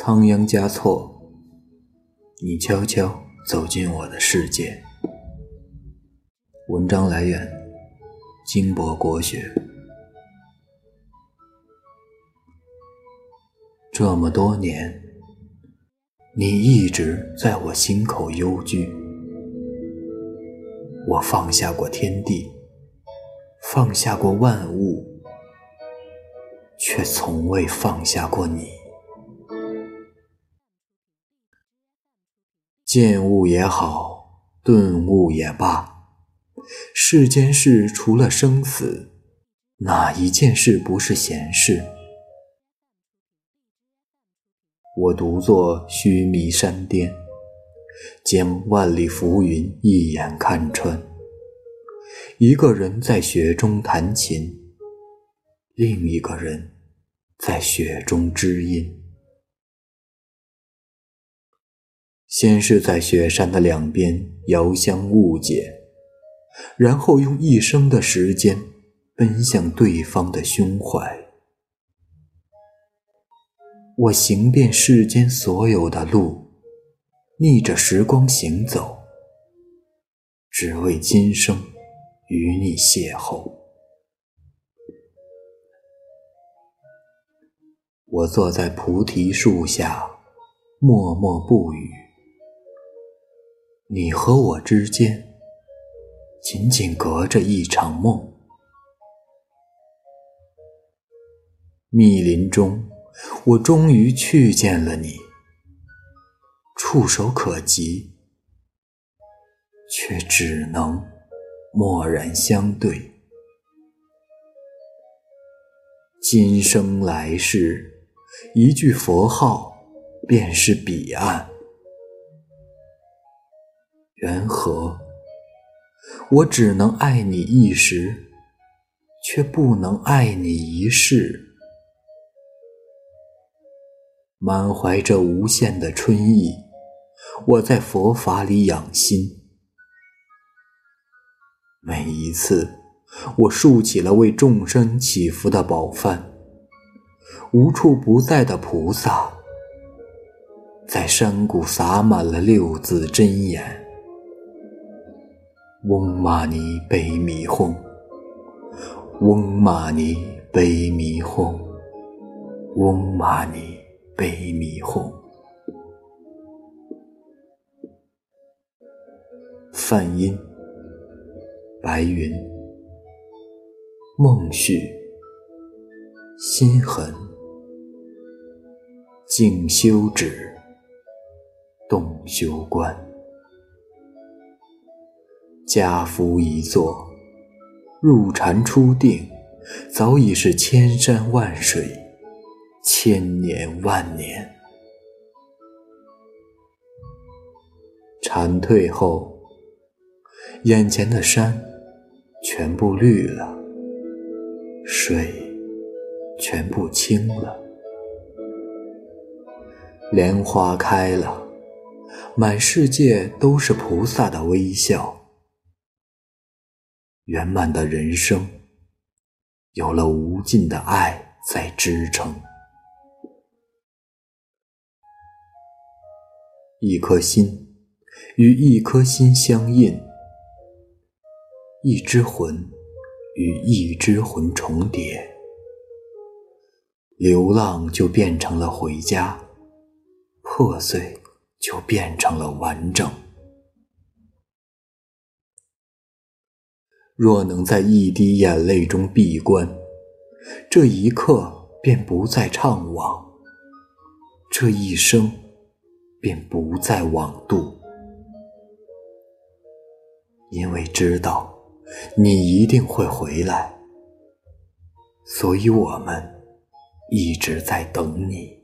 仓央嘉措，你悄悄走进我的世界。文章来源：金博国学。这么多年，你一直在我心口幽居。我放下过天地，放下过万物，却从未放下过你。见物也好，顿悟也罢，世间事除了生死，哪一件事不是闲事？我独坐须弥山巅，将万里浮云一眼看穿。一个人在雪中弹琴，另一个人在雪中知音。先是在雪山的两边遥相误解，然后用一生的时间奔向对方的胸怀。我行遍世间所有的路，逆着时光行走，只为今生与你邂逅。我坐在菩提树下，默默不语。你和我之间，仅仅隔着一场梦。密林中，我终于去见了你，触手可及，却只能默然相对。今生来世，一句佛号，便是彼岸。缘何？我只能爱你一时，却不能爱你一世。满怀着无限的春意，我在佛法里养心。每一次，我竖起了为众生祈福的宝幡，无处不在的菩萨，在山谷洒满了六字真言。嗡嘛尼呗咪吽，嗡嘛尼呗咪吽，嗡嘛尼呗咪吽。梵音：白云，梦绪，心痕，静修止，动修观。家福一坐，入禅初定，早已是千山万水，千年万年。禅退后，眼前的山全部绿了，水全部清了，莲花开了，满世界都是菩萨的微笑。圆满的人生，有了无尽的爱在支撑。一颗心与一颗心相印，一只魂与一只魂重叠，流浪就变成了回家，破碎就变成了完整。若能在一滴眼泪中闭关，这一刻便不再怅惘，这一生便不再枉度。因为知道你一定会回来，所以我们一直在等你。